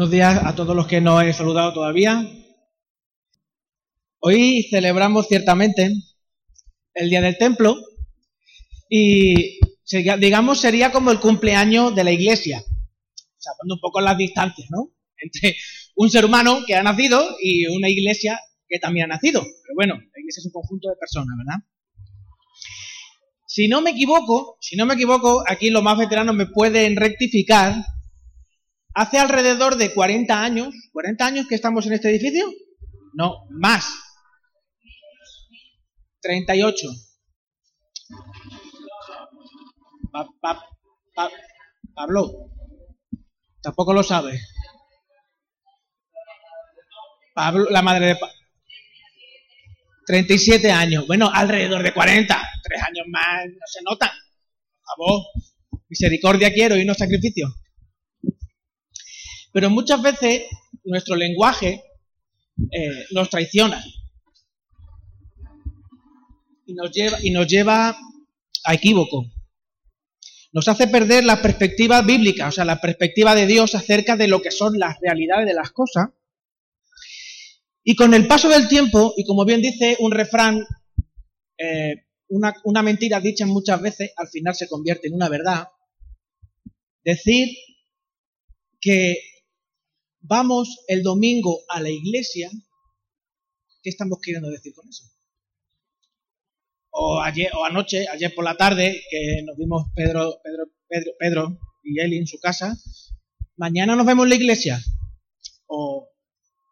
Buenos días a todos los que no he saludado todavía. Hoy celebramos ciertamente el Día del Templo y digamos sería como el cumpleaños de la Iglesia. O un poco las distancias, ¿no? Entre un ser humano que ha nacido y una iglesia que también ha nacido. Pero bueno, la iglesia es un conjunto de personas, ¿verdad? Si no me equivoco, si no me equivoco, aquí los más veteranos me pueden rectificar. Hace alrededor de 40 años, ¿40 años que estamos en este edificio? No, más. 38. Pablo, tampoco lo sabe. Pablo, la madre de Pablo. 37 años. Bueno, alrededor de 40. Tres años más no se notan. Por favor, misericordia quiero y no sacrificio. Pero muchas veces nuestro lenguaje eh, nos traiciona y nos lleva, a equívoco. Nos hace perder la perspectiva bíblica, o sea, la perspectiva de Dios acerca de lo que son las realidades de las cosas. Y con el paso del tiempo, y como bien dice un refrán, eh, una, una mentira dicha muchas veces al final se convierte en una verdad, decir que vamos el domingo a la iglesia, ¿qué estamos queriendo decir con eso? o ayer o anoche, ayer por la tarde, que nos vimos Pedro, Pedro, Pedro, Pedro y Eli en su casa, mañana nos vemos en la iglesia. O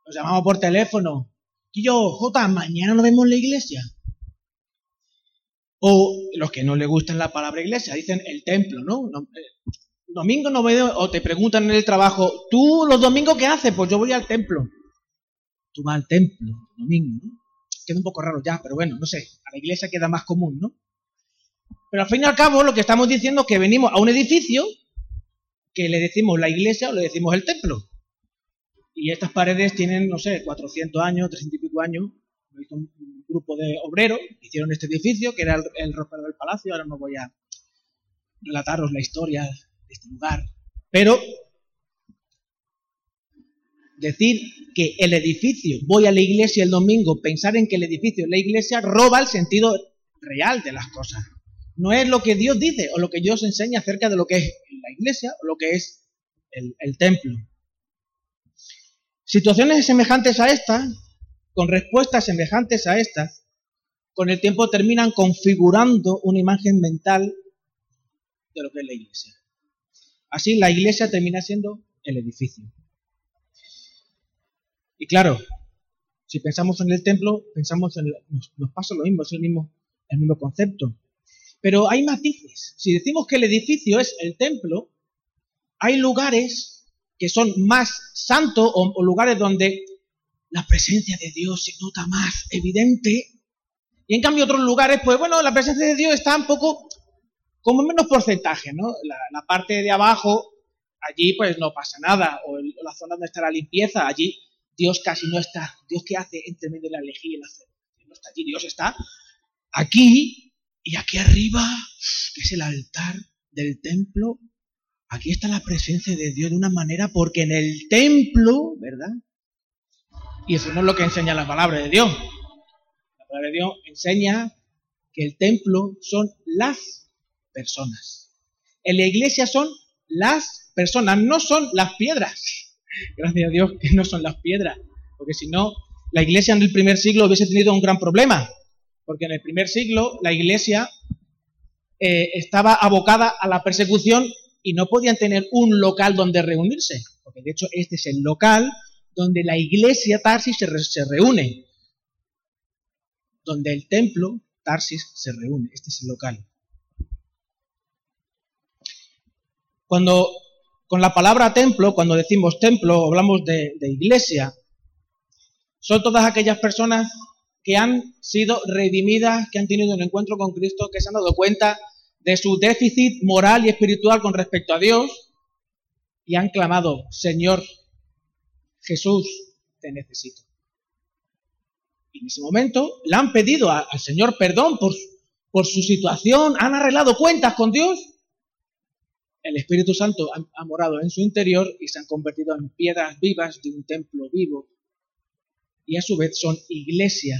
nos llamamos por teléfono. Y yo, Jota, mañana nos vemos en la iglesia. O los que no le gustan la palabra iglesia, dicen el templo, ¿no? Domingo no veo, o te preguntan en el trabajo, ¿tú los domingos qué haces? Pues yo voy al templo. Tú vas al templo, domingo, ¿no? queda un poco raro ya, pero bueno, no sé, a la iglesia queda más común, ¿no? Pero al fin y al cabo lo que estamos diciendo es que venimos a un edificio que le decimos la iglesia o le decimos el templo. Y estas paredes tienen, no sé, 400 años, 300 y pico años. Un grupo de obreros hicieron este edificio, que era el, el del palacio. Ahora no voy a relataros la historia de este lugar. Pero decir que el edificio, voy a la iglesia el domingo, pensar en que el edificio es la iglesia, roba el sentido real de las cosas. No es lo que Dios dice o lo que Dios enseña acerca de lo que es la iglesia o lo que es el, el templo. Situaciones semejantes a estas, con respuestas semejantes a estas, con el tiempo terminan configurando una imagen mental de lo que es la iglesia. Así la iglesia termina siendo el edificio. Y claro, si pensamos en el templo, pensamos en nos, pasa lo mismo, es el mismo, el mismo concepto. Pero hay matices. Si decimos que el edificio es el templo, hay lugares que son más santos o, o lugares donde la presencia de Dios se nota más evidente. Y en cambio otros lugares, pues bueno, la presencia de Dios está un poco como menos porcentaje, ¿no? La, parte de abajo, allí pues no pasa nada, o, la zona donde está la limpieza, allí Dios casi no está. Dios que hace entre medio de la lejía y la cera. No está allí, Dios está aquí y aquí arriba, que es el altar del templo. Aquí está la presencia de Dios de una manera porque en el templo, ¿verdad? Y eso no es lo que enseña la palabra de Dios. La palabra de Dios enseña que el templo son las personas. En la iglesia son las personas, no son las piedras. Gracias a Dios que no son las piedras, porque si no, la iglesia en el primer siglo hubiese tenido un gran problema, porque en el primer siglo la iglesia eh, estaba abocada a la persecución y no podían tener un local donde reunirse, porque de hecho este es el local donde la iglesia Tarsis se, se reúne, donde el templo Tarsis se reúne, este es el local. Cuando con la palabra templo, cuando decimos templo, hablamos de, iglesia. Son todas aquellas personas que han sido redimidas, que han tenido un encuentro con Cristo, que se han dado cuenta de su déficit moral y espiritual con respecto a Dios y han clamado, Señor Jesús, te necesito. Y en ese momento le han pedido al Señor perdón por, por su situación, han arreglado cuentas con Dios el Espíritu Santo ha, morado en su interior y se han convertido en piedras vivas de un templo vivo. Y a su vez son iglesia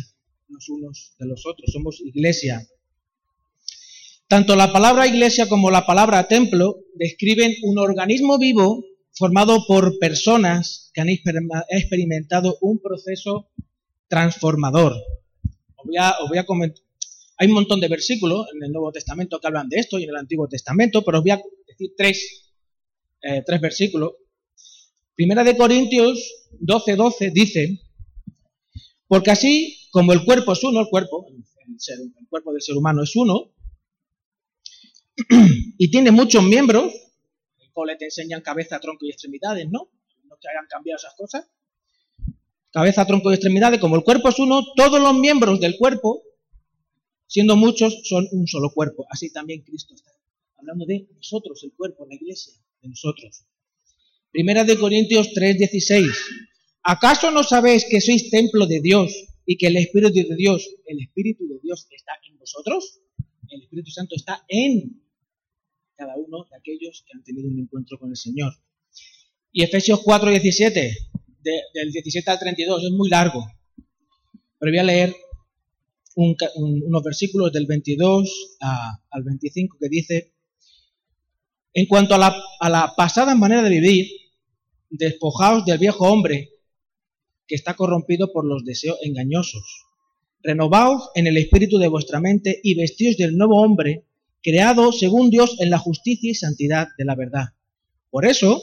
los unos de los otros, somos iglesia. Tanto la palabra iglesia como la palabra templo describen un organismo vivo formado por personas que han experimentado un proceso transformador. Os voy a, comentar. Hay un montón de versículos en el Nuevo Testamento que hablan de esto y en el Antiguo Testamento, pero os voy a tres, eh, tres versículos. Primera de Corintios 12, 12 dice, porque así como el cuerpo es uno, el cuerpo, el cuerpo del ser humano es uno, y tiene muchos miembros, el cole te enseñan cabeza, tronco y extremidades, ¿no? No que hayan cambiado esas cosas. Cabeza, tronco y extremidades, como el cuerpo es uno, todos los miembros del cuerpo, siendo muchos, son un solo cuerpo. Así también Cristo está hablando de nosotros, el cuerpo, la iglesia, de nosotros. Primera de Corintios 3:16. ¿Acaso no sabéis que sois templo de Dios y que el Espíritu de Dios, el Espíritu de Dios está en vosotros? El Espíritu Santo está en cada uno de aquellos que han tenido un encuentro con el Señor. Y Efesios 4:17, del 17 al 32, es muy largo, pero voy a leer unos versículos del 22 al 25 que dice, en cuanto a la, pasada manera de vivir, despojaos del viejo hombre que está corrompido por los deseos engañosos. Renovaos en el espíritu de vuestra mente y vestíos del nuevo hombre, creado según Dios en la justicia y santidad de la verdad. Por eso,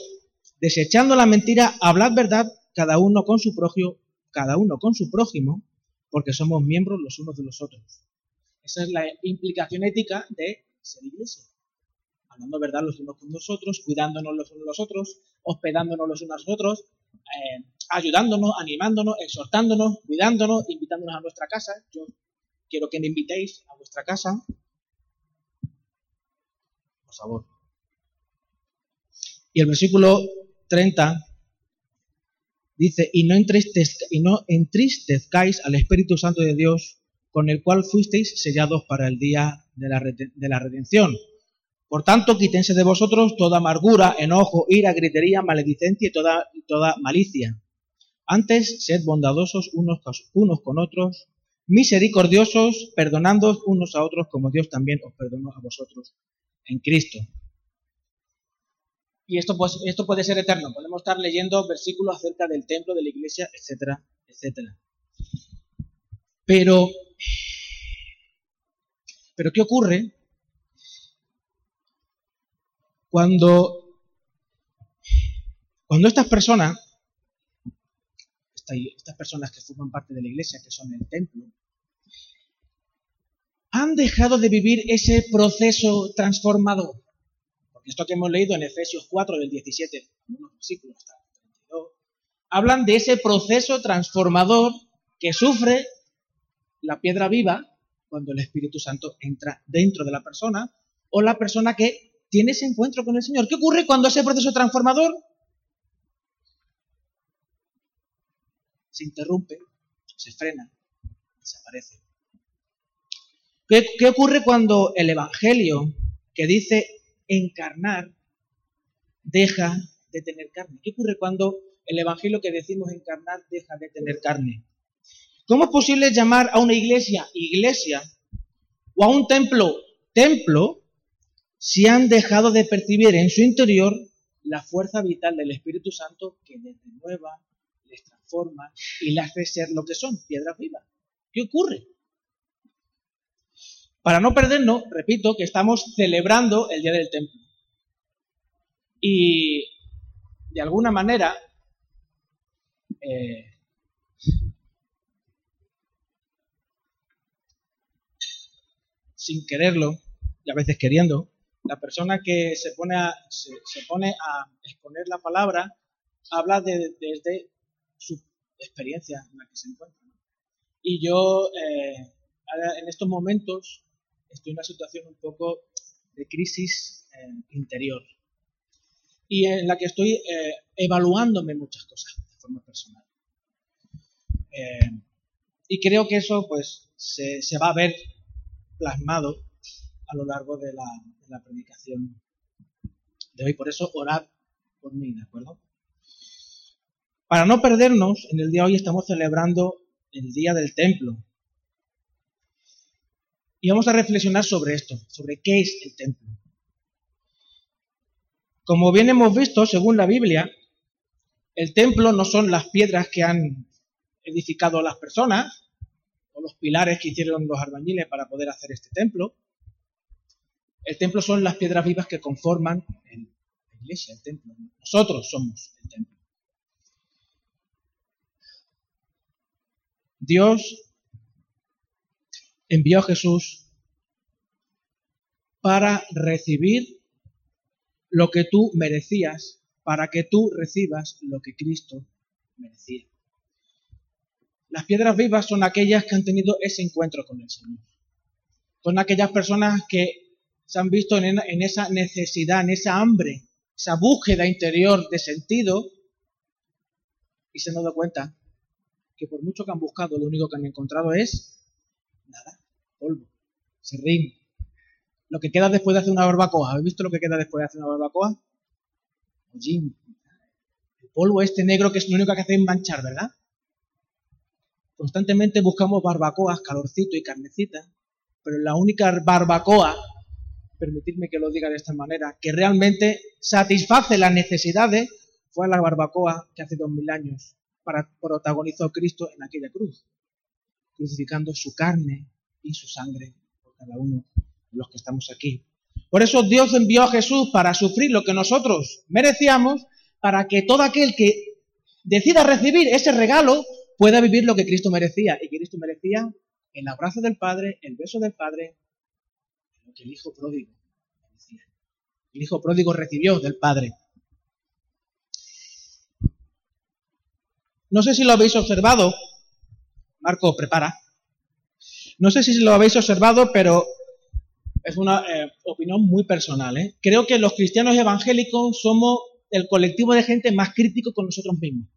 desechando la mentira, hablad verdad cada uno con su prójimo, cada uno con su prójimo, porque somos miembros los unos de los otros. Esa es la implicación ética de ser iglesia. Hablando verdad los unos con los otros, cuidándonos los unos los otros, hospedándonos los unos a los otros, eh, ayudándonos, animándonos, exhortándonos, cuidándonos, invitándonos a nuestra casa. Yo quiero que me invitéis a vuestra casa. Por favor. Y el versículo 30 dice, y no, y no entristezcáis al Espíritu Santo de Dios, con el cual fuisteis sellados para el día de la, de la redención. Por tanto, quítense de vosotros toda amargura, enojo, ira, gritería, maledicencia y toda, malicia. Antes, sed bondadosos unos, unos con otros, misericordiosos, perdonándoos unos a otros como Dios también os perdonó a vosotros en Cristo. Y esto, pues, esto puede ser eterno. Podemos estar leyendo versículos acerca del templo, de la iglesia, etcétera, etcétera. Pero, pero ¿qué ocurre cuando, cuando estas personas, estas personas que forman parte de la iglesia, que son el templo, han dejado de vivir ese proceso transformador. Porque esto que hemos leído en Efesios 4, del 17, unos versículos hasta el 32, hablan de ese proceso transformador que sufre la piedra viva cuando el Espíritu Santo entra dentro de la persona o la persona que tiene ese encuentro con el Señor. ¿Qué ocurre cuando ese proceso transformador se interrumpe, se frena, desaparece? ¿Qué, ¿Qué, ocurre cuando el Evangelio que dice encarnar deja de tener carne? ¿Qué ocurre cuando el Evangelio que decimos encarnar deja de tener carne? ¿Cómo es posible llamar a una iglesia iglesia o a un templo templo si han dejado de percibir en su interior la fuerza vital del Espíritu Santo que les renueva, les transforma y les hace ser lo que son, piedras vivas. ¿Qué ocurre? Para no perdernos, repito, que estamos celebrando el Día del Templo. Y de alguna manera, eh, sin quererlo, y a veces queriendo, la persona que se pone a, se, pone a exponer la palabra habla desde su experiencia en la que se encuentra. Y yo eh, en estos momentos estoy en una situación un poco de crisis eh, interior y en la que estoy eh, evaluándome muchas cosas de forma personal. y creo que eso pues se, se va a ver plasmado a lo largo de la, predicación de hoy. Por eso, orad por mí, ¿de acuerdo? Para no perdernos, en el día de hoy estamos celebrando el Día del Templo. Y vamos a reflexionar sobre esto, sobre qué es el templo. Como bien hemos visto, según la Biblia, el templo no son las piedras que han edificado las personas, o los pilares que hicieron los albañiles para poder hacer este templo. El templo son las piedras vivas que conforman la iglesia, el templo. Nosotros somos el templo. Dios envió a Jesús para recibir lo que tú merecías, para que tú recibas lo que Cristo merecía. Las piedras vivas son aquellas que han tenido ese encuentro con el Señor. Son aquellas personas que se han visto en, esa necesidad, en esa hambre, esa búsqueda interior de sentido y se han dado cuenta que por mucho que han buscado, lo único que han encontrado es nada, polvo, serrín. Lo que queda después de hacer una barbacoa. ¿Habéis visto lo que queda después de hacer una barbacoa? El polvo este negro que es lo único que hace es manchar, ¿verdad? Constantemente buscamos barbacoas, calorcito y carnecita, pero la única barbacoa, permitidme que lo diga de esta manera, que realmente satisface las necesidades fue la barbacoa que hace dos mil años para, protagonizó Cristo en aquella cruz, crucificando su carne y su sangre por cada uno de los que estamos aquí. Por eso Dios envió a Jesús para sufrir lo que nosotros merecíamos, para que todo aquel que decida recibir ese regalo pueda vivir lo que Cristo merecía. Y Cristo merecía el abrazo del Padre, el beso del Padre, que el Hijo pródigo merecía. El Hijo pródigo recibió del Padre. No sé si lo habéis observado. Marco, prepara. No sé si lo habéis observado, pero es una eh, opinión muy personal. ¿eh? Creo que los cristianos evangélicos somos el colectivo de gente más crítico con nosotros mismos.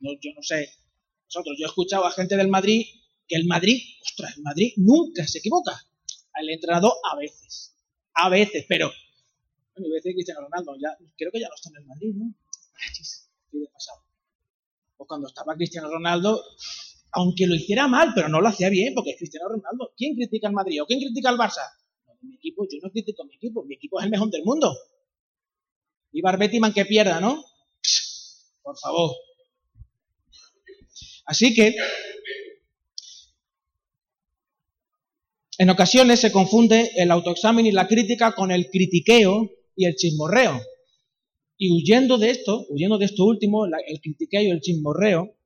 yo no sé, nosotros, yo he escuchado a gente del Madrid que el Madrid, ostras, el Madrid nunca se equivoca. El entrenador a veces, a veces, pero bueno, voy a decir Cristiano Ronaldo, ya, creo que ya no está en el Madrid, ¿no? estoy pasado cuando estaba Cristiano Ronaldo, aunque lo hiciera mal, pero no lo hacía bien, porque es Cristiano Ronaldo. ¿Quién critica al Madrid o quién critica al Barça? mi equipo, yo no critico a mi equipo, mi equipo es el mejor del mundo. Y Barbetiman que pierda, ¿no? Por favor. Así que, en ocasiones se confunde el autoexamen y la crítica con el critiqueo y el chismorreo. Y huyendo de esto, huyendo de esto último, el critiqueo y el chismorreo,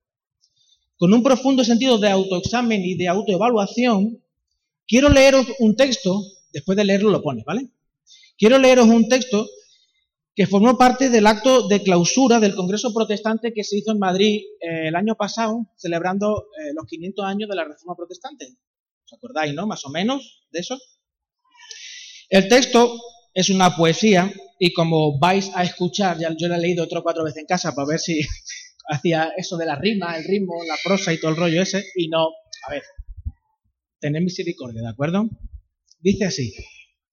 con un profundo sentido de autoexamen y de autoevaluación, quiero leeros un texto, después de leerlo lo pones, ¿vale? Quiero leeros un texto que formó parte del acto de clausura del Congreso Protestante que se hizo en Madrid eh, el año pasado, celebrando eh, los 500 años de la Reforma Protestante. ¿Os acordáis, no? Más o menos de eso. El texto es una poesía y como vais a escuchar, ya yo la he leído otro cuatro veces en casa para ver si hacía eso de la rima, el ritmo, la prosa y todo el rollo ese, y no, a ver, tened misericordia, ¿de acuerdo? Dice así,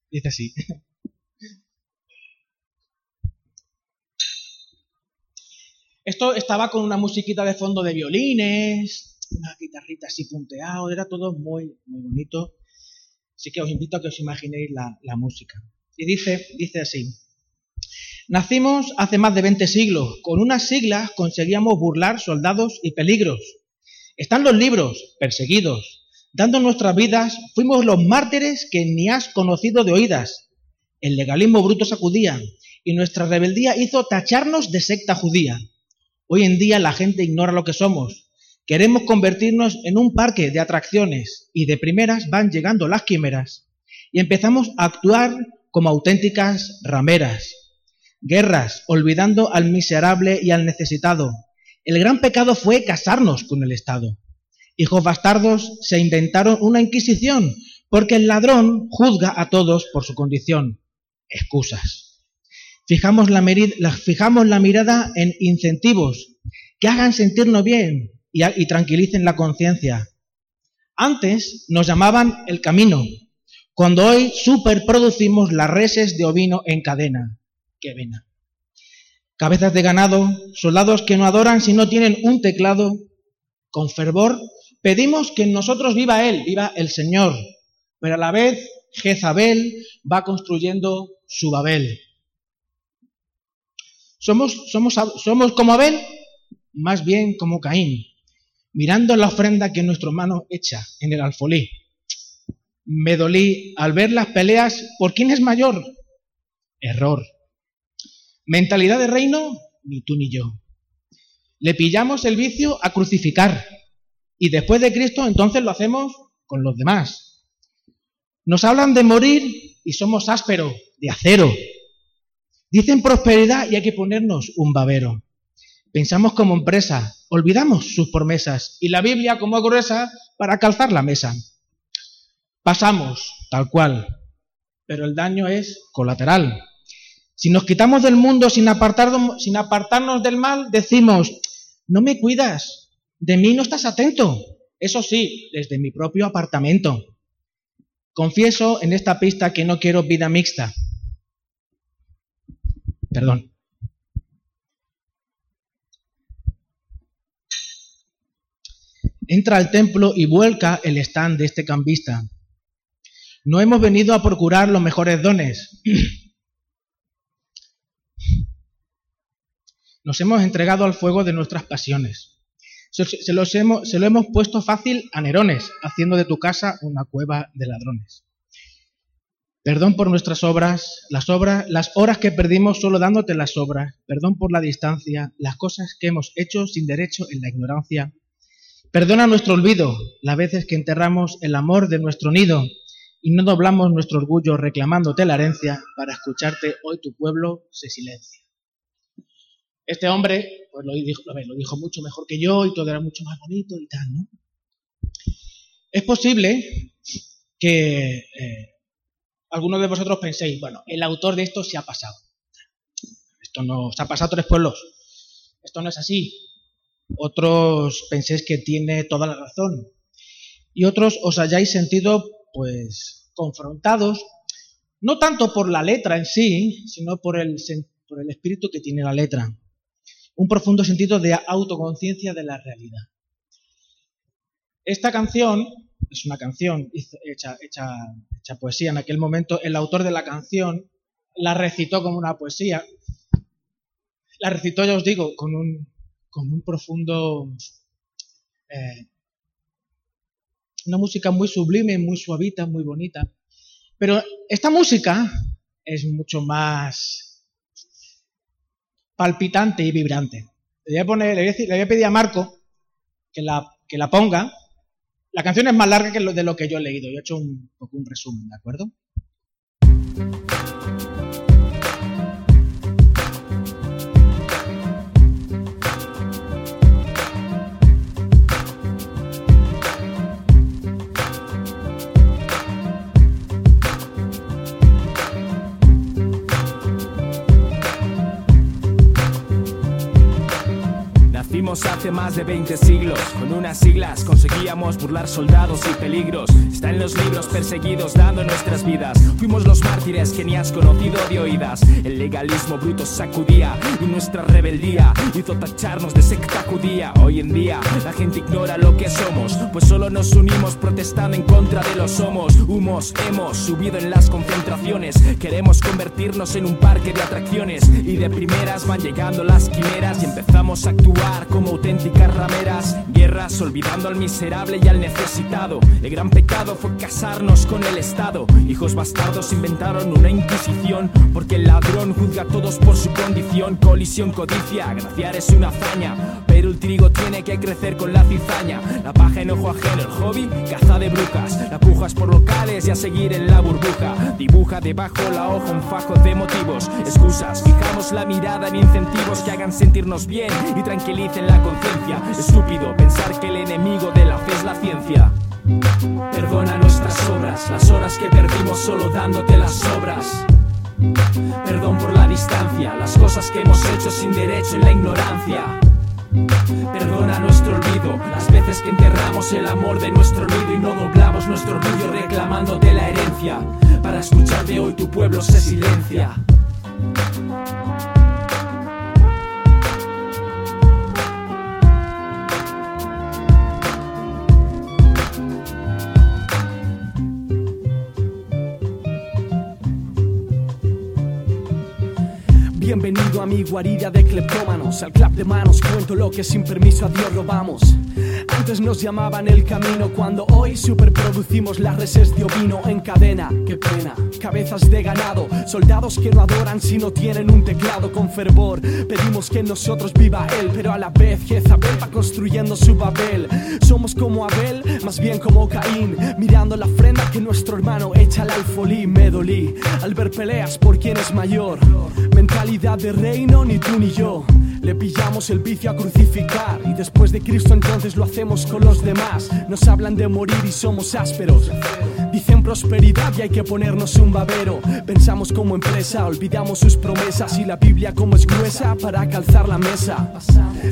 dice así. Esto estaba con una musiquita de fondo de violines, una guitarrita así punteado, era todo muy, muy bonito. Así que os invito a que os imaginéis la, la música. Y dice, dice así. Nacimos hace más de 20 siglos. Con unas siglas conseguíamos burlar soldados y peligros. Están los libros, perseguidos. Dando nuestras vidas, fuimos los mártires que ni has conocido de oídas. El legalismo bruto sacudía y nuestra rebeldía hizo tacharnos de secta judía. Hoy en día la gente ignora lo que somos. Queremos convertirnos en un parque de atracciones y de primeras van llegando las quimeras y empezamos a actuar como auténticas rameras. Guerras, olvidando al miserable y al necesitado. El gran pecado fue casarnos con el Estado. Hijos bastardos se inventaron una inquisición, porque el ladrón juzga a todos por su condición. Excusas. Fijamos la, fijamos la mirada en incentivos que hagan sentirnos bien y, tranquilicen la conciencia. Antes nos llamaban el camino, cuando hoy superproducimos las reses de ovino en cadena. qué vena. Cabezas de ganado, soldados que no adoran si no tienen un teclado, con fervor pedimos que en nosotros viva Él, viva el Señor, pero a la vez Jezabel va construyendo su Babel. Somos, somos, somos como Abel, más bien como Caín, mirando la ofrenda que nuestro hermano echa en el alfolí. Me dolí al ver las peleas por quién es mayor. Error. Mentalidad de reino, ni tú ni yo. Le pillamos el vicio a crucificar y después de Cristo entonces lo hacemos con los demás. Nos hablan de morir y somos ásperos, de acero. Dicen prosperidad y hay que ponernos un babero. Pensamos como empresa, olvidamos sus promesas y la Biblia como gruesa para calzar la mesa. Pasamos, tal cual, pero el daño es colateral. Si nos quitamos del mundo sin, sin apartarnos del mal, decimos, no me cuidas, de mí no estás atento. Eso sí, desde mi propio apartamento. Confieso en esta pista que no quiero vida mixta. Perdón. Entra al templo y vuelca el stand de este cambista. No hemos venido a procurar los mejores dones. Nos hemos entregado al fuego de nuestras pasiones. Se, lo hemos puesto fácil a Nerones, haciendo de tu casa una cueva de ladrones. Perdón por nuestras obras, las obras, las horas que perdimos solo dándote las obras. Perdón por la distancia, las cosas que hemos hecho sin derecho en la ignorancia. Perdona nuestro olvido, las veces que enterramos el amor de nuestro nido y no doblamos nuestro orgullo reclamándote la herencia, para escucharte hoy tu pueblo se silencia. Este hombre, pues lo dijo, lo mucho mejor que yo y todo era mucho más bonito y tal, ¿no? Es posible que eh, algunos de vosotros penséis, bueno, el autor de esto se ha pasado. Esto no, se ha pasado tres pueblos. Esto no es así otros penséis que tiene toda la razón y otros os hayáis sentido pues confrontados, no tanto por la letra en sí, sino por el, por el espíritu que tiene la letra, un profundo sentido de autoconciencia de la realidad. Esta canción es una canción hecha, hecha, hecha poesía. En aquel momento el autor de la canción la recitó como una poesía. La recitó, ya os digo, con un, con un profundo... Eh, una música muy sublime, muy suavita, muy bonita. Pero esta música es mucho más palpitante y vibrante. Le voy a, pedir a Marco que la, que la ponga. La canción es más larga que lo de lo que yo he leído. Yo he hecho un poco un resumen, ¿de acuerdo? Hace más de 20 siglos. Con unas siglas conseguíamos burlar soldados y peligros. Está en los libros perseguidos dando nuestras vidas. Fuimos los mártires que ni has conocido de oídas. El legalismo bruto sacudía y nuestra rebeldía hizo tacharnos de secta judía. Hoy en día la gente ignora lo que somos, pues solo nos unimos protestando en contra de los homos. Humos hemos subido en las concentraciones. Queremos convertirnos en un parque de atracciones y de primeras van llegando las quimeras y empezamos a actuar como auténticas rameras. Guerras olvidando al miserable y al necesitado. El gran pecado fue casarnos con el Estado. Hijos bastardos inventaron una inquisición. Porque el ladrón juzga a todos por su condición. Colisión, codicia, graciar es una hazaña. Pero el trigo tiene que crecer con la cizaña. La paja en ojo ajeno, el hobby, caza de brujas. La pujas por locales y a seguir en la burbuja. Dibuja debajo la hoja un fajo de motivos. Excusas, fijamos la mirada en incentivos que hagan sentirnos bien y tranquilicen la conciencia. Estúpido pensar que el enemigo de la fe es la ciencia. Perdona nuestras obras, las horas que perdimos solo dándote las obras. Perdón por la distancia, las cosas que hemos hecho sin derecho en la ignorancia. Perdona nuestro olvido, las veces que enterramos el amor de nuestro nido y no doblamos nuestro orgullo reclamándote la herencia. Para escucharte hoy tu pueblo se silencia. Bienvenido a mi guarida de cleptómanos. Al clap de manos cuento lo que sin permiso a Dios robamos. Antes nos llamaban el camino, cuando hoy superproducimos las reses de ovino en cadena. Qué pena, cabezas de ganado, soldados que no adoran si no tienen un teclado con fervor. Pedimos que en nosotros viva él, pero a la vez Jezabel va construyendo su Babel. Somos como Abel, más bien como Caín, mirando la ofrenda que nuestro hermano echa al alfolí. Me dolí al ver peleas por quien es mayor. Mentalidad de reino, ni tú ni yo. Le pillamos el vicio a crucificar y después de Cristo entonces lo hacemos con los demás. Nos hablan de morir y somos ásperos. Dicen prosperidad y hay que ponernos un babero. Pensamos como empresa, olvidamos sus promesas y la Biblia como es gruesa para calzar la mesa.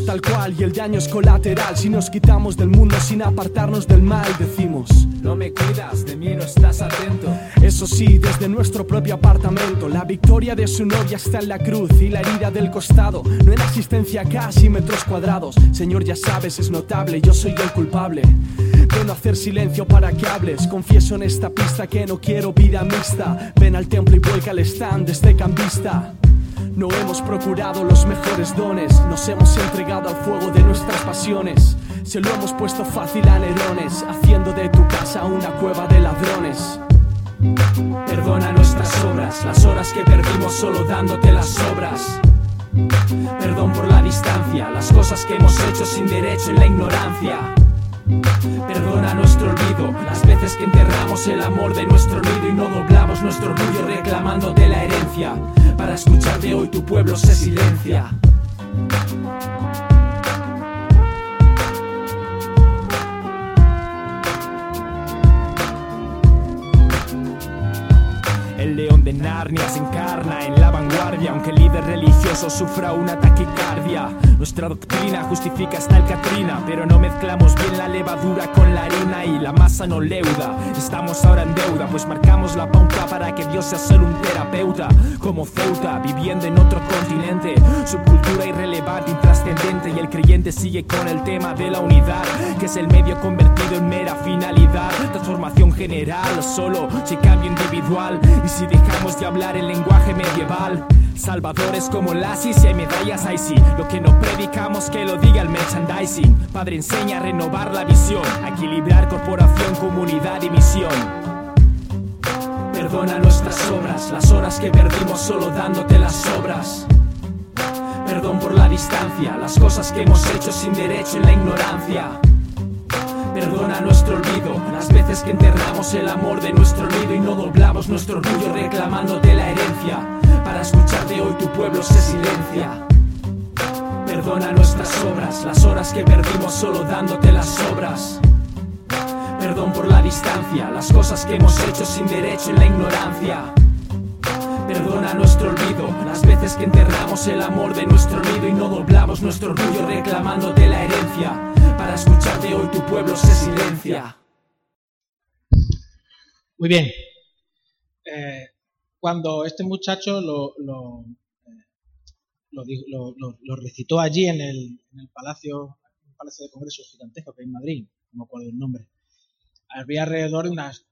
Tal cual y el daño es colateral si nos quitamos del mundo sin apartarnos del mal, decimos. No me cuidas, de mí no estás atento. Eso sí, desde nuestro propio apartamento, la victoria de su novia está en la cruz y la herida del costado. No en asistencia casi metros cuadrados. Señor, ya sabes, es notable, yo soy el culpable. De no hacer silencio para que hables. Confieso en esta pista que no quiero vida mixta. Ven al templo y vuelca al stand de este cambista. No hemos procurado los mejores dones, nos hemos entregado al fuego de nuestras pasiones. Se lo hemos puesto fácil a Nerones, haciendo de tu casa una cueva de ladrones. Perdona nuestras obras, las horas que perdimos solo dándote las obras. Perdón por la distancia, las cosas que hemos hecho sin derecho en la ignorancia. Perdona nuestro olvido, las veces que enterramos el amor de nuestro nido y no doblamos nuestro orgullo reclamándote la herencia. Para escucharte hoy tu pueblo se silencia. El león de Narnia se encarna en la vanguardia, aunque el líder religioso sufra una taquicardia. Nuestra doctrina justifica hasta el Katrina, pero no mezclamos bien la levadura con la harina y la masa no leuda. Estamos ahora en deuda, pues marcamos la pauta para que Dios sea solo un terapeuta. Como Ceuta, viviendo en otro continente, subcultura irrelevante, intrascendente, y el creyente sigue con el tema de la unidad, que es el medio convertido en mera finalidad. Transformación general, solo si cambio individual. Si dejamos de hablar el lenguaje medieval, salvadores como Lassis y hay medallas, ahí sí. Lo que no predicamos que lo diga el merchandising. Padre enseña a renovar la visión, a equilibrar corporación, comunidad y misión. Perdona nuestras obras, las horas que perdimos solo dándote las obras. Perdón por la distancia, las cosas que hemos hecho sin derecho en la ignorancia. Perdona nuestro olvido, las veces que enterramos el amor de nuestro nido y no doblamos nuestro orgullo reclamándote la herencia. Para escucharte hoy tu pueblo se silencia. Perdona nuestras obras, las horas que perdimos solo dándote las obras. Perdón por la distancia, las cosas que hemos hecho sin derecho en la ignorancia. Perdona nuestro olvido, las veces que enterramos el amor de nuestro nido y no doblamos nuestro orgullo reclamándote la herencia. Para escucharte hoy tu pueblo se silencia. Muy bien. Eh, cuando este muchacho eh, lo, lo- lo- recitó allí en el, en palacio, un palacio de congresos gigantesco que hay en Madrid, no me acuerdo el nombre, había alrededor de unas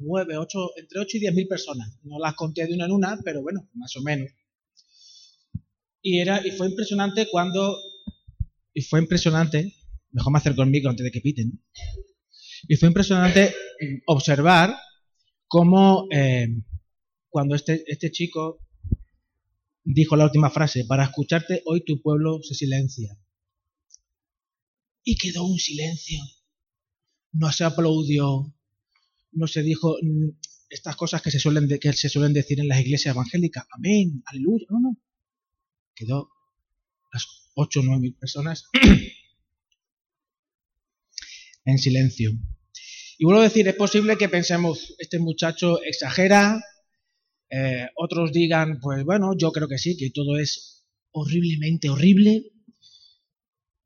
nueve, ocho, entre 8 y 10 mil personas. No las conté de una en una, pero bueno, más o menos. Y, era, y fue impresionante cuando, y fue impresionante, mejor me acerco al micro antes de que piten, y fue impresionante observar cómo eh, cuando este, este chico dijo la última frase, para escucharte hoy tu pueblo se silencia. Y quedó un silencio. No se aplaudió, no se dijo estas cosas que se suelen, que se suelen decir en las iglesias evangélicas. Amén, aleluya. No, no. Quedó las 8 o 9 mil personas en silencio. Y vuelvo a decir, es posible que pensemos, este muchacho exagera, eh, otros digan, pues bueno, yo creo que sí, que todo es horriblemente horrible.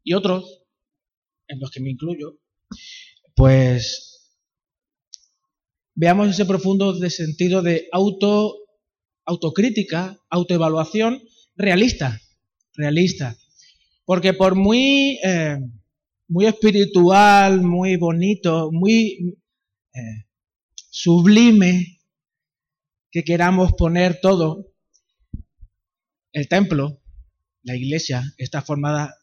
Y otros, en los que me incluyo, pues veamos ese profundo de sentido de auto, autocrítica, autoevaluación realista, realista. Porque por muy, eh, muy espiritual, muy bonito, muy eh, sublime que queramos poner todo, el templo, la iglesia, está formada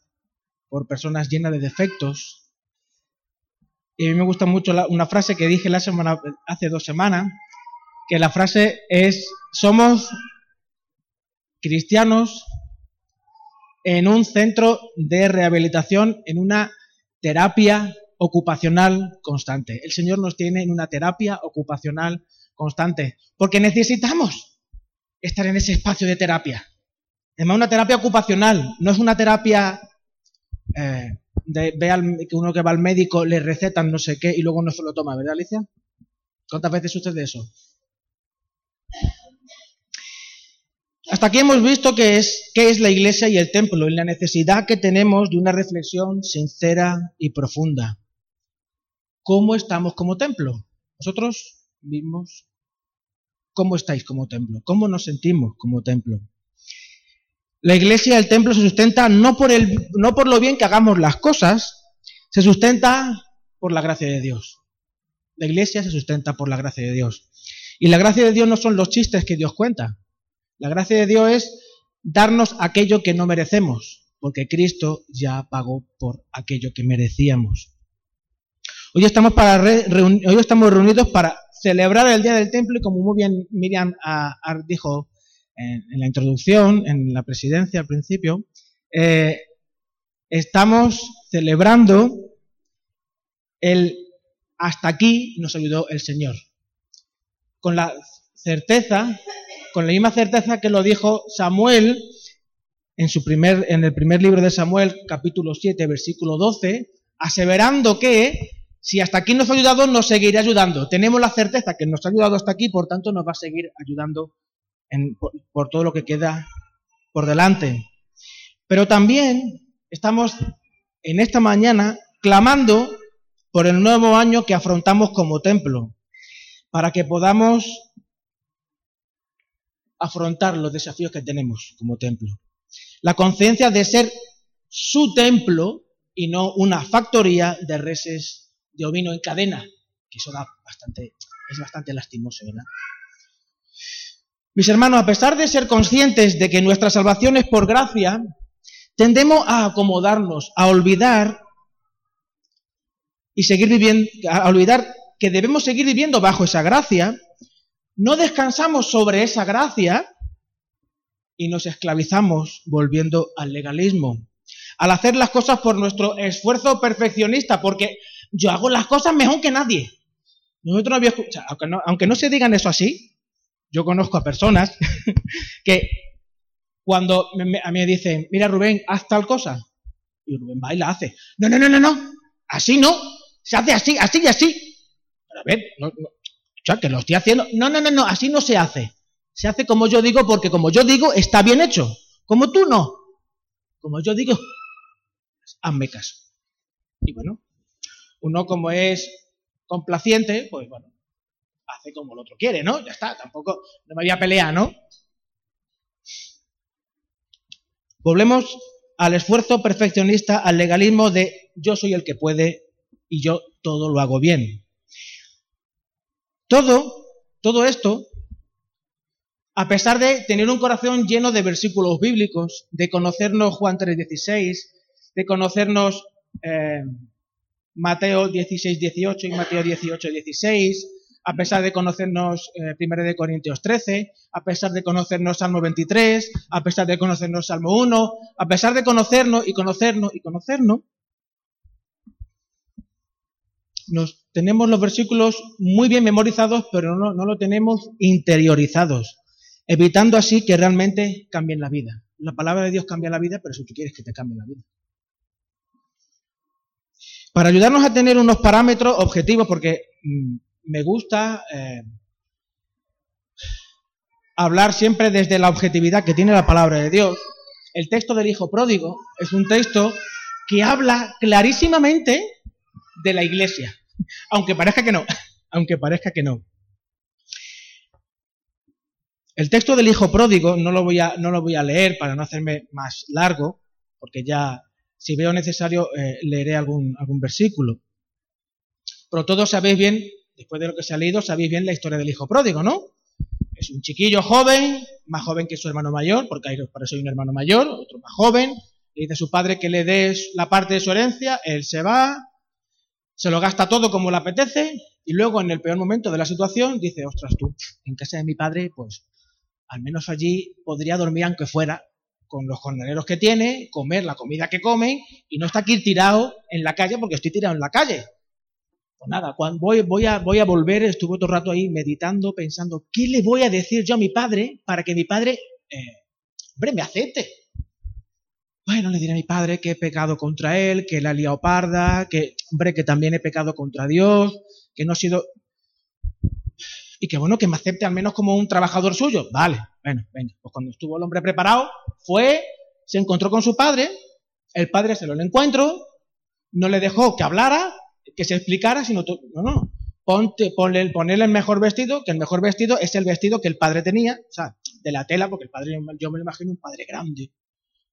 por personas llenas de defectos. Y a mí me gusta mucho una frase que dije la semana, hace dos semanas, que la frase es, somos cristianos en un centro de rehabilitación, en una terapia ocupacional constante. El Señor nos tiene en una terapia ocupacional constante, porque necesitamos estar en ese espacio de terapia. Además, una terapia ocupacional, no es una terapia eh, de que uno que va al médico le recetan no sé qué y luego no se lo toma, ¿verdad, Alicia? ¿Cuántas veces sucede eso? Hasta aquí hemos visto qué es, qué es la iglesia y el templo y la necesidad que tenemos de una reflexión sincera y profunda. ¿Cómo estamos como templo? Nosotros mismos, ¿cómo estáis como templo? ¿Cómo nos sentimos como templo? La iglesia el templo se sustenta no por, el, no por lo bien que hagamos las cosas, se sustenta por la gracia de Dios. La iglesia se sustenta por la gracia de Dios. Y la gracia de Dios no son los chistes que Dios cuenta. La gracia de Dios es darnos aquello que no merecemos, porque Cristo ya pagó por aquello que merecíamos. Hoy estamos, para reunidos para celebrar el Día del Templo y como muy bien Miriam ah, ah, dijo en, la introducción, en la presidencia al principio, eh, estamos celebrando el hasta aquí nos ayudó el Señor. Con la certeza con la misma certeza que lo dijo Samuel en, su primer, en el primer libro de Samuel, capítulo 7, versículo 12, aseverando que si hasta aquí nos ha ayudado, nos seguirá ayudando. Tenemos la certeza que nos ha ayudado hasta aquí, por tanto nos va a seguir ayudando por, por todo lo que queda por delante. Pero también estamos en esta mañana clamando por el nuevo año que afrontamos como templo, para que podamos afrontar los desafíos que tenemos como templo. La conciencia de ser su templo y no una factoría de reses de ovino en cadena, que eso bastante, es bastante lastimoso, ¿verdad? Mis hermanos, a pesar de ser conscientes de que nuestra salvación es por gracia, tendemos a acomodarnos, a olvidar y seguir viviendo, a olvidar que debemos seguir viviendo bajo esa gracia no descansamos sobre esa gracia y nos esclavizamos volviendo al legalismo. Al hacer las cosas por nuestro esfuerzo perfeccionista, porque yo hago las cosas mejor que nadie. Nosotros no había escuchado, aunque no, se digan eso así, yo conozco a personas que cuando a mí me dicen, mira Rubén, haz tal cosa, y Rubén va y la hace. No, no, no, no, no, así no, se hace así, así y así. A ver, no, o sea, que lo estoy haciendo. No, no, no, no, así no se hace. Se hace como yo digo porque como yo digo está bien hecho. Como tú no. Como yo digo, hazme caso. Y bueno, uno como es complaciente, pues bueno, hace como el otro quiere, ¿no? Ya está, tampoco, no me voy a pelear, ¿no? Volvemos al esfuerzo perfeccionista, al legalismo de yo soy el que puede y yo todo lo hago bien. Todo, todo esto, a pesar de tener un corazón lleno de versículos bíblicos, de conocernos Juan 3.16, de conocernos eh, Mateo 16, 18 y Mateo 18, 16, a pesar de conocernos eh, 1 de Corintios 13, a pesar de conocernos Salmo 23, a pesar de conocernos Salmo 1, a pesar de conocernos y conocernos y conocernos, nos, tenemos los versículos muy bien memorizados, pero no, no lo tenemos interiorizados, evitando así que realmente cambien la vida. La palabra de Dios cambia la vida, pero si tú quieres que te cambie la vida. Para ayudarnos a tener unos parámetros objetivos, porque mm, me gusta eh, hablar siempre desde la objetividad que tiene la palabra de Dios, el texto del Hijo Pródigo es un texto que habla clarísimamente de la iglesia. Aunque parezca que no, aunque parezca que no. El texto del hijo pródigo no lo voy a, no lo voy a leer para no hacerme más largo, porque ya, si veo necesario, eh, leeré algún, algún versículo. Pero todos sabéis bien, después de lo que se ha leído, sabéis bien la historia del hijo pródigo, ¿no? es un chiquillo joven, más joven que su hermano mayor, porque hay, por eso hay un hermano mayor, otro más joven, le dice a su padre que le dé la parte de su herencia, él se va, se lo gasta todo como le apetece, y luego en el peor momento de la situación dice, ostras tú, en casa de mi padre, pues al menos allí podría dormir aunque fuera con los jornaleros que tiene, comer la comida que come y no está aquí tirado en la calle porque estoy tirado en la calle. Pues nada, cuando voy, voy, a, voy a volver, estuve todo el rato ahí meditando, pensando, ¿qué le voy a decir yo a mi padre para que mi padre, eh, hombre, me acepte? Bueno, le diré a mi padre que he pecado contra él, que la he liado parda, que, hombre, que también he pecado contra Dios, que no he sido... Y que bueno, que me acepte al menos como un trabajador suyo. Vale, bueno, venga. Pues cuando estuvo el hombre preparado, fue, se encontró con su padre, el padre se lo encuentro, no le dejó que hablara, que se explicara, sino, no, no, ponte, ponle, ponerle el mejor vestido, que el mejor vestido es el vestido que el padre tenía, o sea, de la tela, porque el padre, yo me lo imagino un padre grande,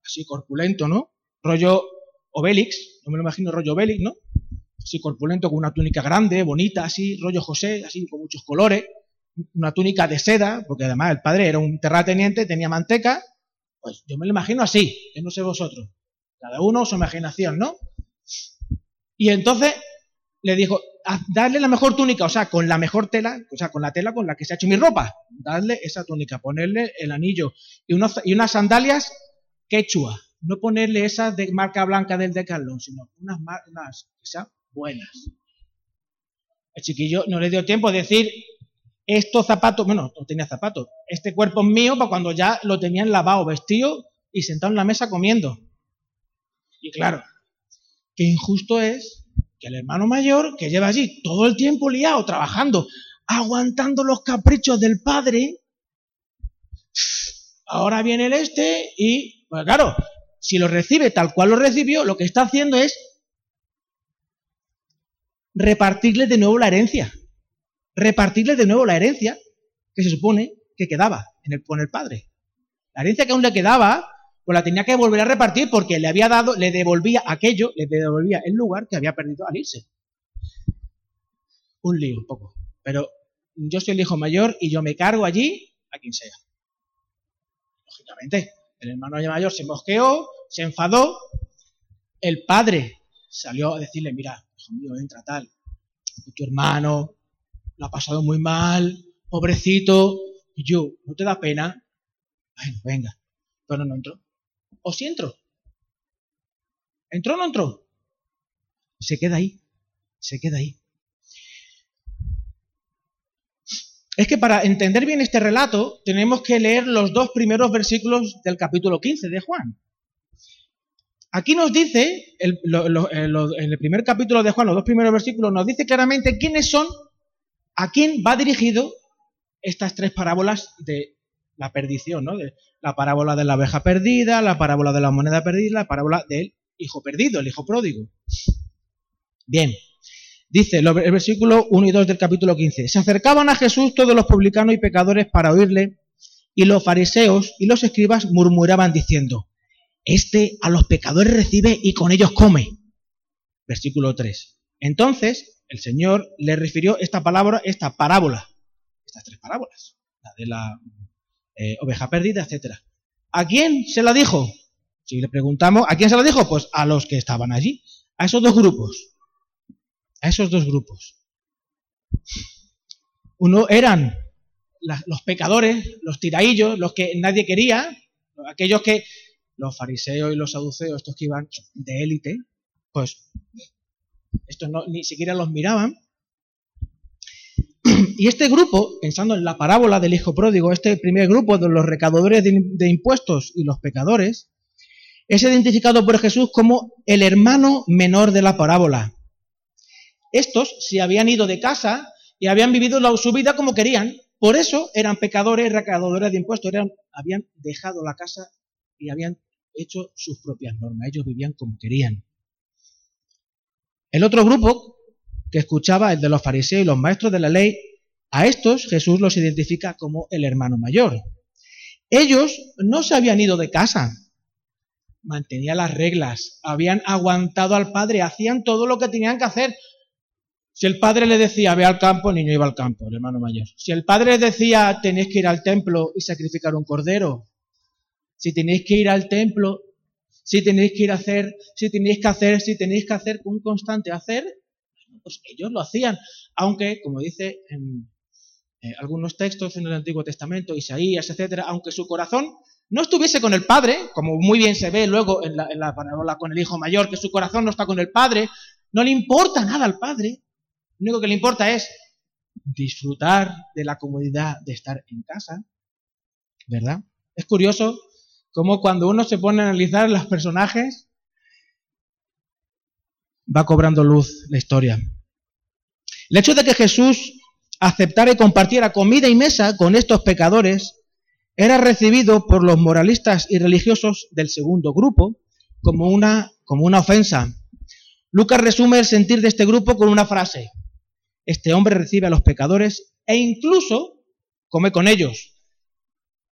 así corpulento, ¿no? Rollo Obélix, yo me lo imagino rollo Obélix, ¿no? Así corpulento, con una túnica grande, bonita, así, rollo José, así, con muchos colores, una túnica de seda, porque además el padre era un terrateniente, tenía manteca, pues yo me lo imagino así, que no sé vosotros. Cada uno su imaginación, ¿no? Y entonces le dijo, darle la mejor túnica, o sea, con la mejor tela, o sea, con la tela con la que se ha hecho mi ropa, darle esa túnica, ponerle el anillo y, y unas sandalias quechua, no ponerle esas de marca blanca del Decathlon, sino unas, unas sean buenas. El chiquillo no le dio tiempo de decir, estos zapatos, bueno, no tenía zapatos, este cuerpo es mío para cuando ya lo tenían lavado, vestido y sentado en la mesa comiendo. Y claro, qué injusto es que el hermano mayor, que lleva allí todo el tiempo liado, trabajando, aguantando los caprichos del padre, ahora viene el este y, pues claro, si lo recibe tal cual lo recibió, lo que está haciendo es repartirle de nuevo la herencia repartirle de nuevo la herencia que se supone que quedaba en el, con el padre. La herencia que aún le quedaba, pues la tenía que volver a repartir porque le había dado, le devolvía aquello, le devolvía el lugar que había perdido al irse. Un lío, un poco. Pero yo soy el hijo mayor y yo me cargo allí a quien sea. Lógicamente, el hermano mayor se mosqueó, se enfadó, el padre salió a decirle, mira, hijo mío, entra tal, tu hermano, lo ha pasado muy mal, pobrecito. Y yo, ¿no te da pena? Bueno, venga. Pero no entró. ¿O sí entró? ¿Entró o no entró? Se queda ahí. Se queda ahí. Es que para entender bien este relato tenemos que leer los dos primeros versículos del capítulo 15 de Juan. Aquí nos dice, el, en el primer capítulo de Juan, los dos primeros versículos, nos dice claramente quiénes son ¿A quién va dirigido estas tres parábolas de la perdición, ¿no? De la parábola de la abeja perdida, la parábola de la moneda perdida, la parábola del hijo perdido, el hijo pródigo. Bien, dice el versículo 1 y 2 del capítulo 15. Se acercaban a Jesús todos los publicanos y pecadores para oírle, y los fariseos y los escribas murmuraban diciendo, Este a los pecadores recibe y con ellos come. Versículo 3. Entonces el Señor le refirió esta palabra, esta parábola, estas tres parábolas, la de la eh, oveja perdida, etc. ¿A quién se la dijo? Si le preguntamos, ¿a quién se la dijo? Pues a los que estaban allí, a esos dos grupos, a esos dos grupos. Uno eran los pecadores, los tiraillos, los que nadie quería, aquellos que los fariseos y los saduceos, estos que iban de élite, pues estos no, ni siquiera los miraban. Y este grupo, pensando en la parábola del hijo pródigo, este primer grupo de los recaudadores de, impuestos y los pecadores, es identificado por Jesús como el hermano menor de la parábola. Estos se habían ido de casa y habían vivido su vida como querían. Por eso eran pecadores, recaudadores de impuestos. Habían dejado la casa y habían hecho sus propias normas. Ellos vivían como querían. El otro grupo que escuchaba, el de los fariseos y los maestros de la ley, a estos Jesús los identifica como el hermano mayor. Ellos no se habían ido de casa, mantenían las reglas, habían aguantado al Padre, hacían todo lo que tenían que hacer. Si el padre le decía, ve al campo, el niño iba al campo, el hermano mayor. Si el padre le decía, tenéis que ir al templo y sacrificar un cordero. Si tenéis que ir al templo, si tenéis que ir a hacer, si tenéis que hacer, si tenéis que hacer, un constante hacer, pues ellos lo hacían. Aunque, como dice en eh, algunos textos en el Antiguo Testamento, Isaías, etcétera, aunque su corazón no estuviese con el padre, como muy bien se ve luego en la, en la parábola con el hijo mayor, que su corazón no está con el padre, no le importa nada al padre, lo único que le importa es disfrutar de la comodidad de estar en casa, ¿verdad? Es curioso cómo cuando uno se pone a analizar los personajes, va cobrando luz la historia. El hecho de que Jesús aceptara y compartiera comida y mesa con estos pecadores era recibido por los moralistas y religiosos del segundo grupo como una, como una ofensa. Lucas resume el sentir de este grupo con una frase. Este hombre recibe a los pecadores e incluso come con ellos.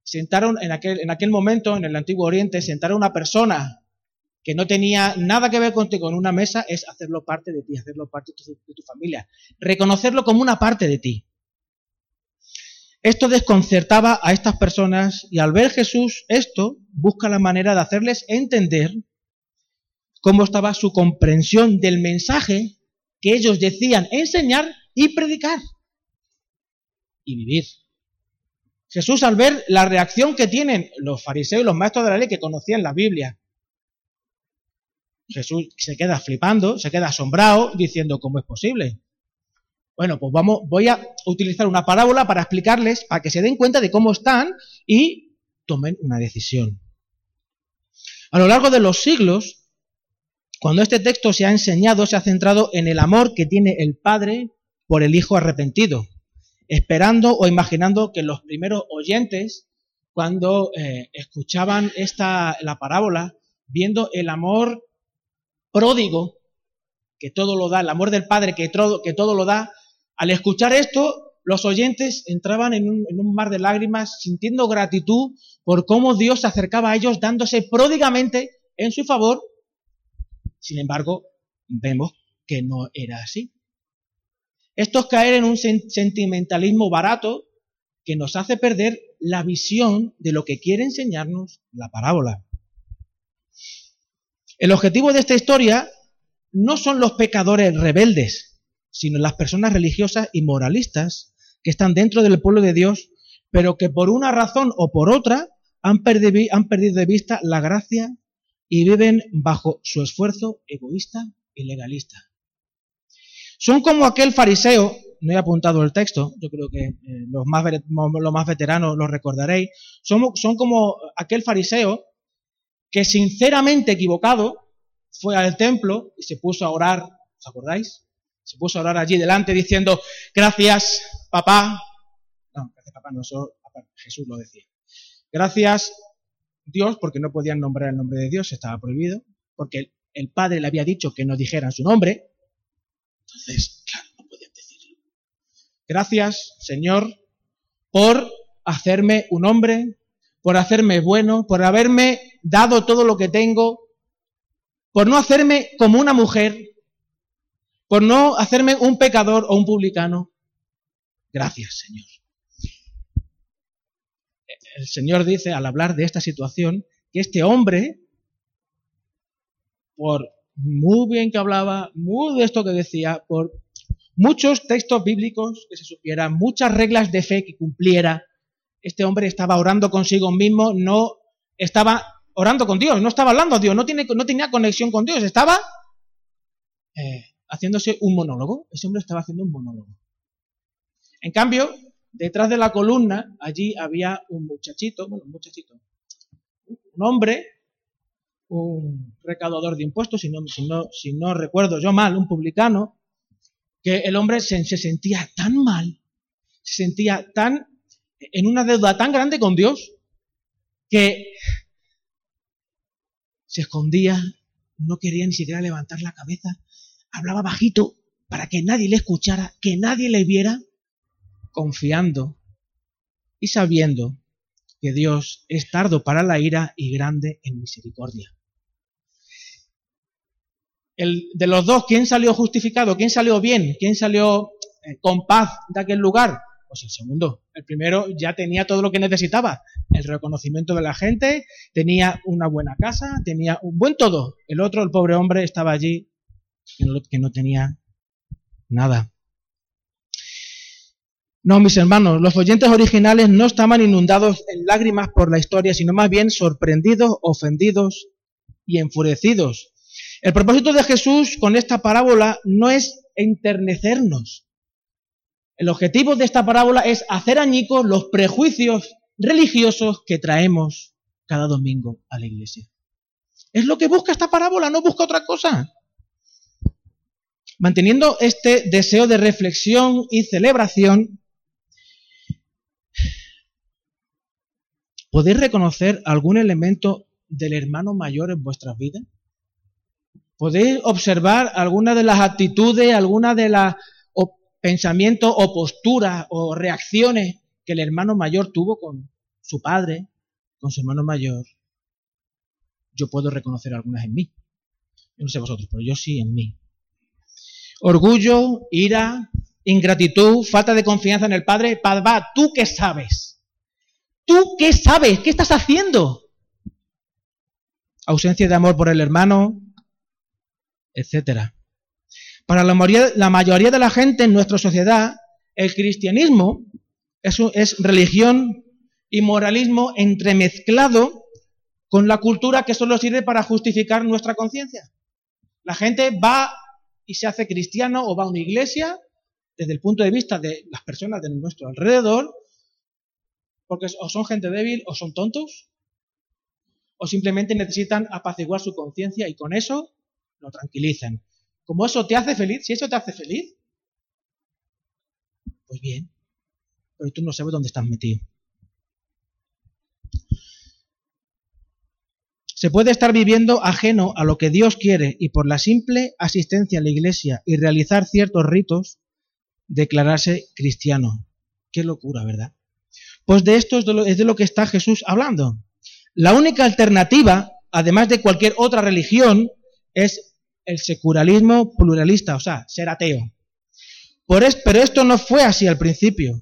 Sentaron en aquel, en aquel momento, en el Antiguo Oriente, sentar a una persona que no tenía nada que ver contigo en una mesa es hacerlo parte de ti, hacerlo parte tu, de tu familia, reconocerlo como una parte de ti. Esto desconcertaba a estas personas y al ver Jesús esto, busca la manera de hacerles entender cómo estaba su comprensión del mensaje que ellos decían enseñar y predicar y vivir. Jesús al ver la reacción que tienen los fariseos y los maestros de la ley que conocían la Biblia, Jesús se queda flipando, se queda asombrado, diciendo, ¿cómo es posible? Bueno, pues vamos, voy a utilizar una parábola para explicarles, para que se den cuenta de cómo están y tomen una decisión. A lo largo de los siglos, cuando este texto se ha enseñado, se ha centrado en el amor que tiene el Padre por el Hijo arrepentido, esperando o imaginando que los primeros oyentes, cuando eh, escuchaban esta, la parábola, viendo el amor pródigo, que todo lo da, el amor del Padre que todo, que todo lo da, al escuchar esto, los oyentes entraban en un, en un, mar de lágrimas sintiendo gratitud por cómo Dios se acercaba a ellos dándose pródigamente en su favor. Sin embargo, vemos que no era así. Esto es caer en un sentimentalismo barato que nos hace perder la visión de lo que quiere enseñarnos la parábola. El objetivo de esta historia no son los pecadores rebeldes, sino las personas religiosas y moralistas que están dentro del pueblo de Dios, pero que por una razón o por otra han han perdido de vista la gracia y viven bajo su esfuerzo egoísta y legalista. Son como aquel fariseo, no he apuntado el texto, yo creo que eh, los, más, los más veteranos lo recordaréis, son, como aquel fariseo que sinceramente equivocado fue al templo y se puso a orar, ¿os acordáis? Se puso a orar allí delante diciendo, gracias papá, no, gracias papá, no, eso Jesús lo decía. Gracias Dios, porque no podían nombrar el nombre de Dios, estaba prohibido, porque el Padre le había dicho que no dijeran su nombre, entonces, claro, no podían decirlo. Gracias, Señor, por hacerme un hombre, por hacerme bueno, por haberme dado todo lo que tengo, por no hacerme como una mujer, por no hacerme un pecador o un publicano. Gracias, Señor. El Señor dice al hablar de esta situación que este hombre, por muy bien que hablaba, muy de esto que decía, por muchos textos bíblicos que se supieran, muchas reglas de fe que cumpliera. Este hombre estaba orando consigo mismo, no estaba orando con Dios, no estaba hablando a Dios, no, tiene, no tenía conexión con Dios, estaba eh, haciéndose un monólogo. Ese hombre estaba haciendo un monólogo. En cambio, detrás de la columna, allí había un muchachito, bueno, un muchachito, un hombre un recaudador de impuestos, si no, si no, si no recuerdo yo mal, un publicano, que el hombre se, se, sentía tan mal, se sentía tan en una deuda tan grande con Dios, que se escondía, no quería ni siquiera levantar la cabeza, hablaba bajito para que nadie le escuchara, que nadie le viera, confiando y sabiendo que Dios es tardo para la ira y grande en misericordia. El, de los dos, ¿quién salió justificado? ¿Quién salió bien? ¿Quién salió eh, con paz de aquel lugar? Pues el segundo. El primero ya tenía todo lo que necesitaba. El reconocimiento de la gente, tenía una buena casa, tenía un buen todo. El otro, el pobre hombre, estaba allí que no tenía nada. No, mis hermanos, los oyentes originales no estaban inundados en lágrimas por la historia, sino más bien sorprendidos, ofendidos y enfurecidos. El propósito de Jesús con esta parábola no es enternecernos. El objetivo de esta parábola es hacer añicos los prejuicios religiosos que traemos cada domingo a la iglesia. Es lo que busca esta parábola, no busca otra cosa. Manteniendo este deseo de reflexión y celebración, ¿Podéis reconocer algún elemento del hermano mayor en vuestras vidas? ¿Podéis observar alguna de las actitudes, alguna de los pensamientos o posturas o reacciones que el hermano mayor tuvo con su padre, con su hermano mayor? Yo puedo reconocer algunas en mí. Yo no sé vosotros, pero yo sí en mí. Orgullo, ira, ingratitud, falta de confianza en el padre. Padre, ¿tú qué sabes? ¿Tú qué sabes? ¿Qué estás haciendo? Ausencia de amor por el hermano, etcétera. Para la mayoría, de la gente en nuestra sociedad, el cristianismo es, es religión y moralismo entremezclado con la cultura que solo sirve para justificar nuestra conciencia. La gente va y se hace cristiano o va a una iglesia desde el punto de vista de las personas de nuestro alrededor porque o son gente débil o son tontos, o simplemente necesitan apaciguar su conciencia y con eso lo tranquilizan. Como eso te hace feliz, si eso te hace feliz, pues bien, pero tú no sabes dónde estás metido. Se puede estar viviendo ajeno a lo que Dios quiere y por la simple asistencia a la iglesia y realizar ciertos ritos, declararse cristiano. Qué locura, ¿verdad? Pues de esto es de, lo, que está Jesús hablando. La única alternativa, además de cualquier otra religión, es el secularismo pluralista, o sea, ser ateo. pero esto no fue así al principio.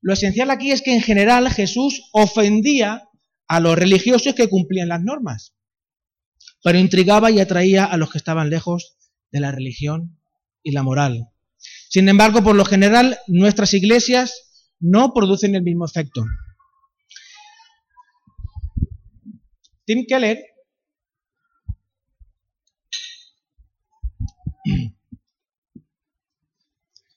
Lo esencial aquí es que en general Jesús ofendía a los religiosos que cumplían las normas, pero intrigaba y atraía a los que estaban lejos de la religión y la moral. Sin embargo, por lo general, nuestras iglesias no producen el mismo efecto. Tim Keller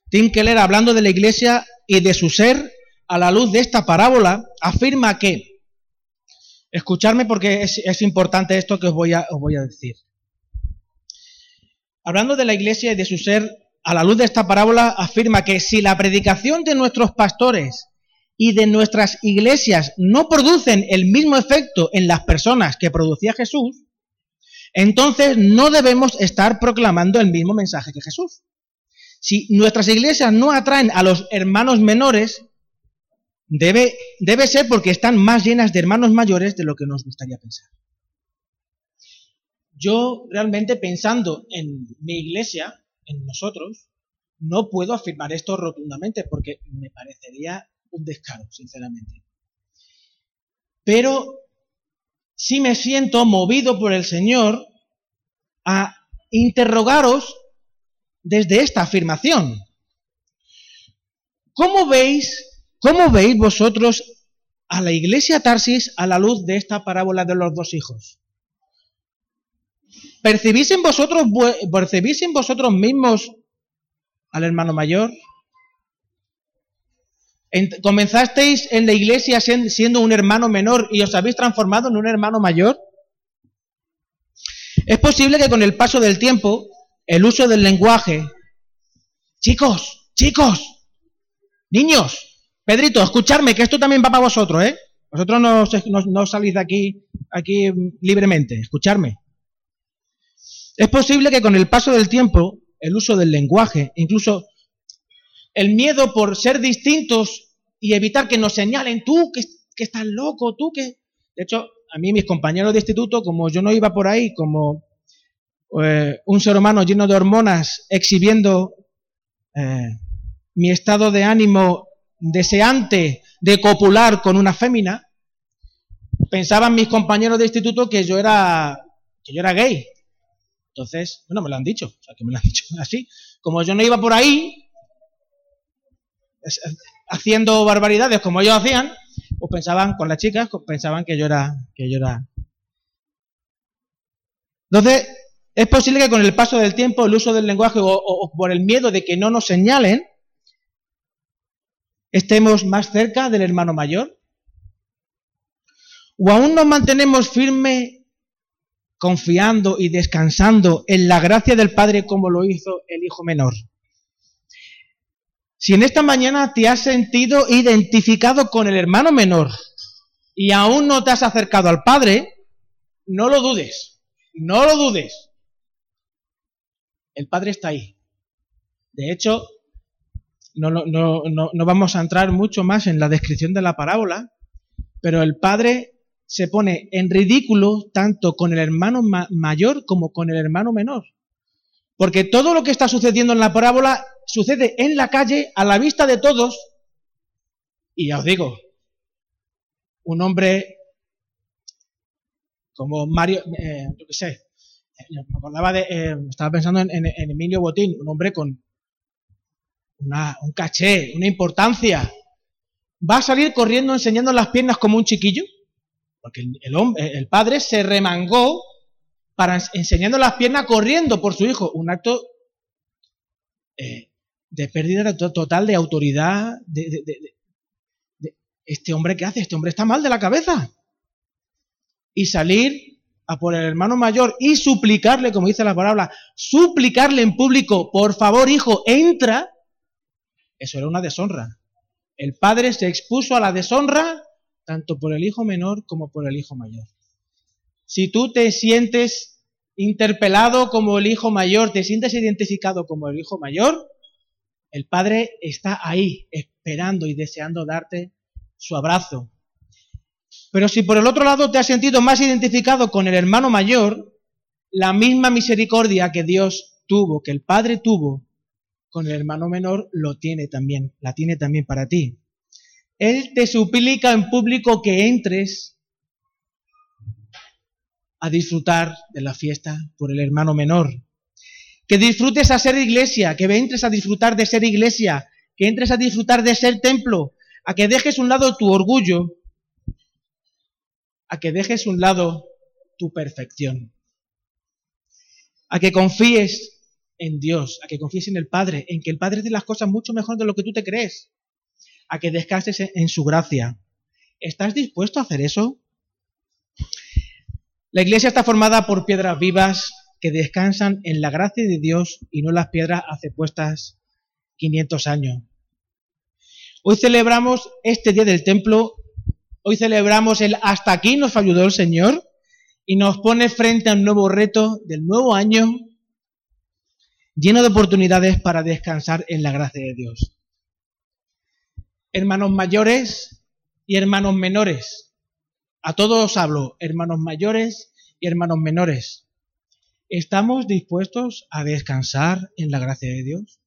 Tim Keller, hablando de la iglesia y de su ser a la luz de esta parábola, afirma que, escucharme porque es, importante esto que os voy, a, os voy a decir. Hablando de la iglesia y de su ser a la luz de esta parábola, afirma que si la predicación de nuestros pastores y de nuestras iglesias no producen el mismo efecto en las personas que producía Jesús, entonces no debemos estar proclamando el mismo mensaje que Jesús. Si nuestras iglesias no atraen a los hermanos menores, debe, debe ser porque están más llenas de hermanos mayores de lo que nos gustaría pensar. Yo realmente pensando en mi iglesia, en nosotros, no puedo afirmar esto rotundamente porque me parecería un descaro, sinceramente. Pero sí me siento movido por el Señor a interrogaros desde esta afirmación. ¿Cómo veis, cómo veis vosotros a la iglesia Tarsis a la luz de esta parábola de los dos hijos? ¿Percibís en vosotros, percibís en vosotros mismos al hermano mayor? ¿Comenzasteis en la iglesia siendo un hermano menor y os habéis transformado en un hermano mayor? Es posible que con el paso del tiempo, el uso del lenguaje, chicos, chicos, niños, Pedrito, escucharme, que esto también va para vosotros, ¿eh? Vosotros no, salís de aquí, aquí libremente, escucharme. Es posible que con el paso del tiempo, el uso del lenguaje, incluso el miedo por ser distintos y evitar que nos señalen, tú que, estás loco, tú que... De hecho, a mí mis compañeros de instituto, como yo no iba por ahí, como eh, un ser humano lleno de hormonas exhibiendo eh, mi estado de ánimo deseante de copular con una fémina, pensaban mis compañeros de instituto que yo era que yo era gay. Entonces, bueno, me lo han dicho, o sea, que me lo han dicho así. Como yo no iba por ahí haciendo barbaridades como ellos hacían, pues pensaban con las chicas, pues pensaban que yo era que yo Entonces, es posible que con el paso del tiempo, el uso del lenguaje o, por el miedo de que no nos señalen, estemos más cerca del hermano mayor. O aún nos mantenemos firmes, confiando y descansando en la gracia del Padre como lo hizo el hijo menor. Si en esta mañana te has sentido identificado con el hermano menor y aún no te has acercado al Padre, no lo dudes, no lo dudes el Padre está ahí. De hecho, no, no, vamos a entrar mucho más en la descripción de la parábola, pero el Padre se pone en ridículo tanto con el hermano mayor como con el hermano menor. Porque todo lo que está sucediendo en la parábola sucede en la calle, a la vista de todos. Y ya os digo, un hombre como Mario, eh, qué sé, me acordaba de, eh, estaba pensando en, Emilio Botín, un hombre con un caché, una importancia. Va a salir corriendo enseñando las piernas como un chiquillo, porque el, hombre, el padre se remangó para enseñando las piernas corriendo por su hijo, un acto eh, de pérdida total de autoridad. De, este hombre, ¿qué hace? Este hombre está mal de la cabeza. Y salir a por el hermano mayor y suplicarle, como dice la palabra, suplicarle en público, por favor, hijo, entra, eso era una deshonra. El padre se expuso a la deshonra tanto por el hijo menor como por el hijo mayor. Si tú te sientes interpelado como el hijo mayor, te sientes identificado como el hijo mayor, el padre está ahí esperando y deseando darte su abrazo, pero si por el otro lado te has sentido más identificado con el hermano mayor, la misma misericordia que Dios tuvo, que el Padre tuvo con el hermano menor, lo tiene también, la tiene también para ti. Él te suplica en público que entres a disfrutar de la fiesta por el hermano menor. Que disfrutes a ser iglesia, que entres a disfrutar de ser iglesia, que entres a disfrutar de ser templo, a que dejes un lado tu orgullo a que dejes un lado tu perfección, a que confíes en Dios, a que confíes en el Padre, en que el Padre hace las cosas mucho mejor de lo que tú te crees, a que descanses en su gracia. ¿Estás dispuesto a hacer eso? La iglesia está formada por piedras vivas que descansan en la gracia de Dios y no las piedras hace puestas 500 años. Hoy celebramos este día del templo Hoy celebramos el hasta aquí nos ayudó el Señor y nos pone frente a un nuevo reto del nuevo año lleno de oportunidades para descansar en la gracia de Dios. Hermanos mayores y hermanos menores. A todos hablo, hermanos mayores y hermanos menores. ¿Estamos dispuestos a descansar en la gracia de Dios?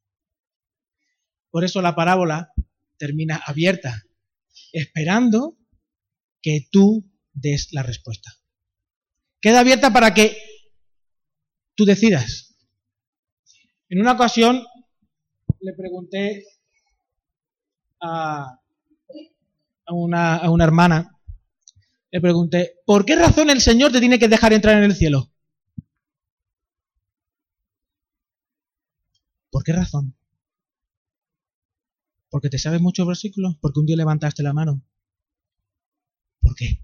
Por eso la parábola termina abierta, esperando que tú des la respuesta. Queda abierta para que tú decidas. En una ocasión le pregunté a, una, a una hermana, le pregunté, ¿por qué razón el Señor te tiene que dejar entrar en el cielo? ¿Por qué razón? ¿Porque te sabes muchos versículos? ¿Porque un día levantaste la mano? ¿Por qué?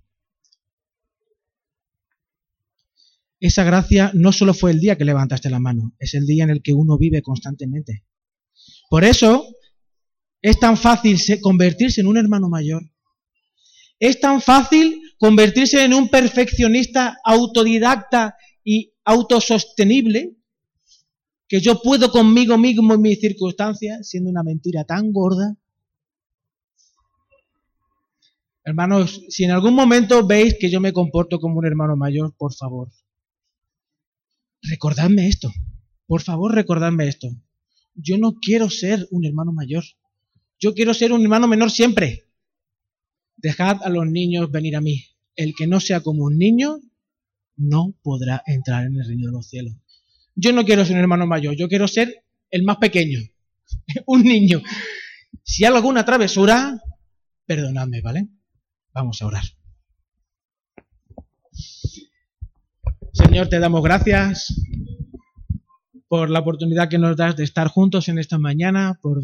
Esa gracia no solo fue el día que levantaste la mano, es el día en el que uno vive constantemente. Por eso es tan fácil convertirse en un hermano mayor. Es tan fácil convertirse en un perfeccionista autodidacta y autosostenible que yo puedo conmigo mismo en mis circunstancias, siendo una mentira tan gorda Hermanos, si en algún momento veis que yo me comporto como un hermano mayor, por favor, recordadme esto. Por favor, recordadme esto. Yo no quiero ser un hermano mayor. Yo quiero ser un hermano menor siempre. Dejad a los niños venir a mí. El que no sea como un niño no podrá entrar en el reino de los cielos. Yo no quiero ser un hermano mayor, yo quiero ser el más pequeño, un niño. Si hay alguna travesura, perdonadme, ¿vale? Vamos a orar. Señor, te damos gracias por la oportunidad que nos das de estar juntos en esta mañana, por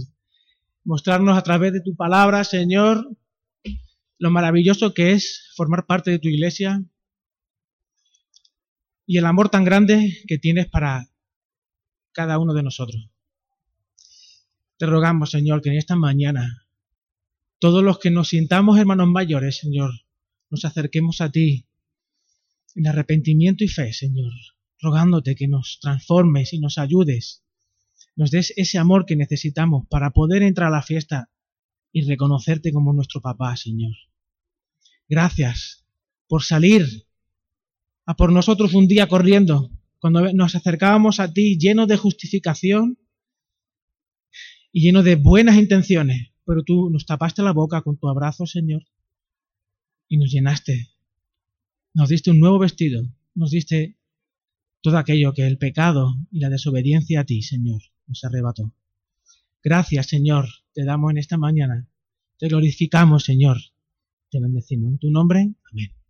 mostrarnos a través de tu palabra, Señor, lo maravilloso que es formar parte de tu iglesia y el amor tan grande que tienes para cada uno de nosotros. Te rogamos, Señor, que en esta mañana todos los que nos sintamos hermanos mayores, Señor, nos acerquemos a ti en arrepentimiento y fe, Señor, rogándote que nos transformes y nos ayudes, nos des ese amor que necesitamos para poder entrar a la fiesta y reconocerte como nuestro papá, Señor. Gracias por salir a por nosotros un día corriendo, cuando nos acercábamos a ti lleno de justificación y lleno de buenas intenciones, pero tú nos tapaste la boca con tu abrazo, Señor, y nos llenaste. Nos diste un nuevo vestido, nos diste todo aquello que el pecado y la desobediencia a ti, Señor, nos arrebató. Gracias, Señor, te damos en esta mañana. Te glorificamos, Señor. Te bendecimos en tu nombre. Amén.